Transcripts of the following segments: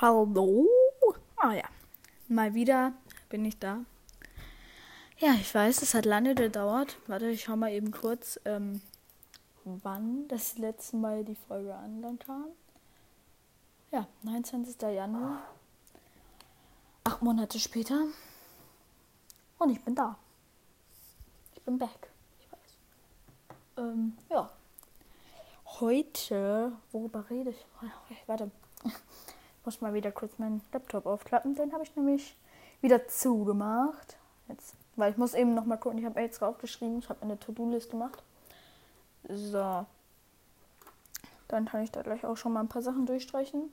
Hallo. Ah ja, mal wieder bin ich da. Ja, ich weiß, es hat lange gedauert. Warte, ich schau mal eben kurz, ähm, wann das letzte Mal die Folge online kam. Ja, 29. Januar. Acht Monate später. Und ich bin da. Ich bin back. Ich weiß. Ähm, ja. Heute, worüber rede ich? Warte. Muss mal wieder kurz meinen Laptop aufklappen. Den habe ich nämlich wieder zugemacht. Jetzt, weil ich muss eben noch mal gucken. Ich habe jetzt draufgeschrieben. Ich habe eine To-Do-List gemacht. So. Dann kann ich da gleich auch schon mal ein paar Sachen durchstreichen.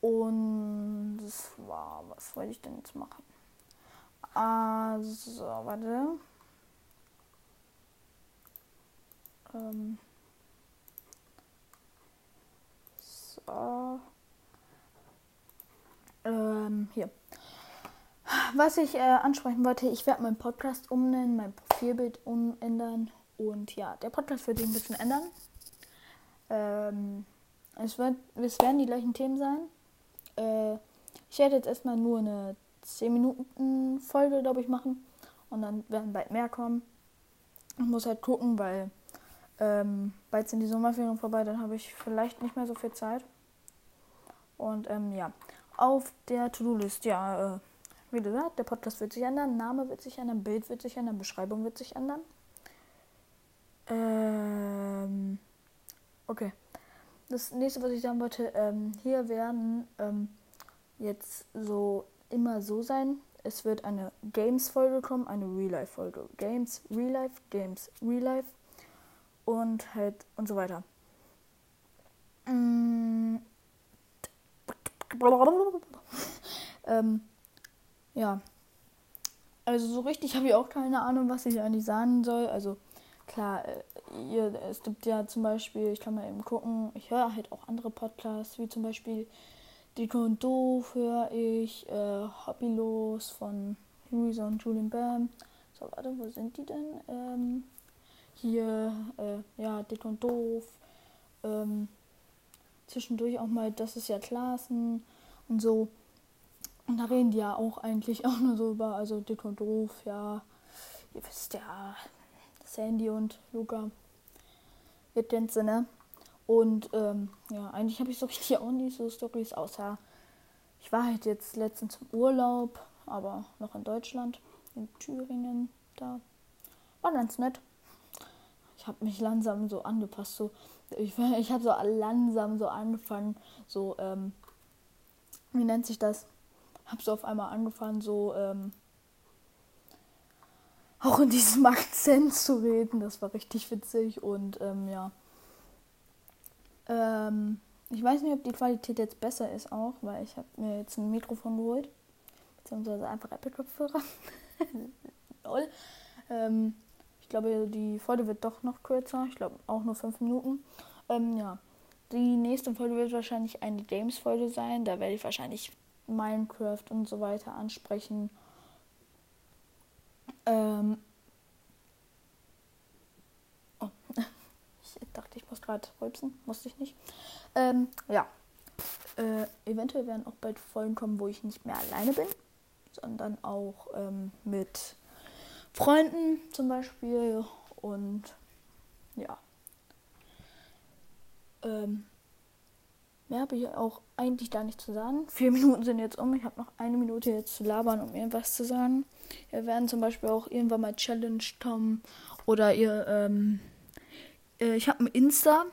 Und das war, was wollte ich denn jetzt machen? Also, warte. Ähm. So. Ähm, hier. Was ich äh, ansprechen wollte, ich werde meinen Podcast umnennen, mein Profilbild umändern und ja, der Podcast wird sich ein bisschen ändern. Ähm, es, wird, es werden die gleichen Themen sein. Äh, ich werde jetzt erstmal nur eine 10 Minuten Folge, glaube ich, machen und dann werden bald mehr kommen. Ich muss halt gucken, weil ähm, bald sind die Sommerferien vorbei, dann habe ich vielleicht nicht mehr so viel Zeit. Und ähm, ja, auf der To-Do-List, ja, äh, wie gesagt, der Podcast wird sich ändern, Name wird sich ändern, Bild wird sich ändern, Beschreibung wird sich ändern. Ähm, okay. Das nächste, was ich sagen wollte, ähm, hier werden ähm, jetzt so immer so sein. Es wird eine Games-Folge kommen, eine Real-Life-Folge. Games, Real-Life, Games, Real-Life und halt und so weiter. Mm. Ähm, ja. Also so richtig habe ich auch keine Ahnung, was ich eigentlich sagen soll. Also klar, äh, ihr, es gibt ja zum Beispiel, ich kann mal eben gucken, ich höre halt auch andere Podcasts, wie zum Beispiel Dico und Doof höre ich, äh, Hobbylos von Louisa und Julian Bam. So, warte, wo sind die denn? Ähm, hier, äh, ja, Dick und Doof. Ähm, zwischendurch auch mal, das ist ja Klassen und so. Und da reden die ja auch eigentlich auch nur so über, also Dick und Doof, ja, ihr wisst ja, Sandy und Luca. Ihr kennt sie, ne? Und ähm, ja, eigentlich habe ich so richtig auch nicht so Stories, außer ich war halt jetzt letztens im Urlaub, aber noch in Deutschland, in Thüringen, da. War ganz nett ich habe mich langsam so angepasst. So, ich ich habe so langsam so angefangen, so, ähm, wie nennt sich das? Habe so auf einmal angefangen, so, ähm, auch in diesem Akzent zu reden. Das war richtig witzig und ähm, ja. Ähm, ich weiß nicht, ob die Qualität jetzt besser ist auch, weil ich habe mir jetzt ein Mikrofon geholt. Beziehungsweise einfach Apple-Kopfhörer. Lol. Ähm, glaube, die Folge wird doch noch kürzer. Ich glaube auch nur fünf Minuten. Ähm, ja. Die nächste Folge wird wahrscheinlich eine Games-Folge sein. Da werde ich wahrscheinlich Minecraft und so weiter ansprechen. Ähm oh. Ich dachte, ich muss gerade rülpsen. Musste ich nicht. Ähm, ja. Äh, eventuell werden auch bald Folgen kommen, wo ich nicht mehr alleine bin, sondern auch ähm, mit Freunden zum Beispiel. Und ja. Ähm, mehr habe ich auch eigentlich da nicht zu sagen. Vier Minuten sind jetzt um. Ich habe noch eine Minute jetzt zu labern, um irgendwas zu sagen. Wir werden zum Beispiel auch irgendwann mal Challenge kommen. Oder ihr, ähm, äh, ich habe ein Insta.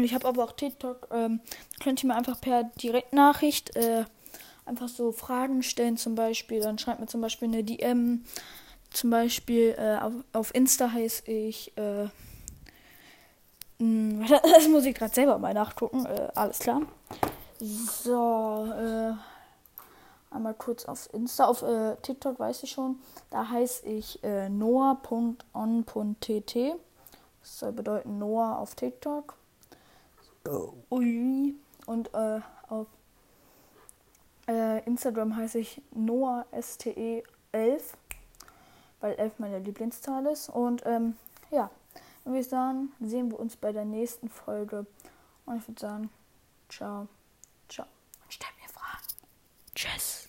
Ich habe aber auch TikTok. Ähm, könnt ihr mir einfach per Direktnachricht äh, einfach so Fragen stellen zum Beispiel. Dann schreibt mir zum Beispiel eine DM. Zum Beispiel äh, auf, auf, Insta heiße ich. Äh, hm, das muss ich gerade selber mal nachgucken. Äh, alles klar. So, äh, einmal kurz auf Insta. Auf äh, TikTok weiß ich schon. Da heiße ich äh, noah.on.tt. Das soll bedeuten Noah auf TikTok. Ui. Und äh, auf äh, Instagram heiße ich NoahSTE11, weil 11 meine Lieblingszahl ist. Und ähm, ja, würde ich sagen, sehen wir uns bei der nächsten Folge. Und ich würde sagen, ciao, ciao. Und stell mir Fragen. Tschüss.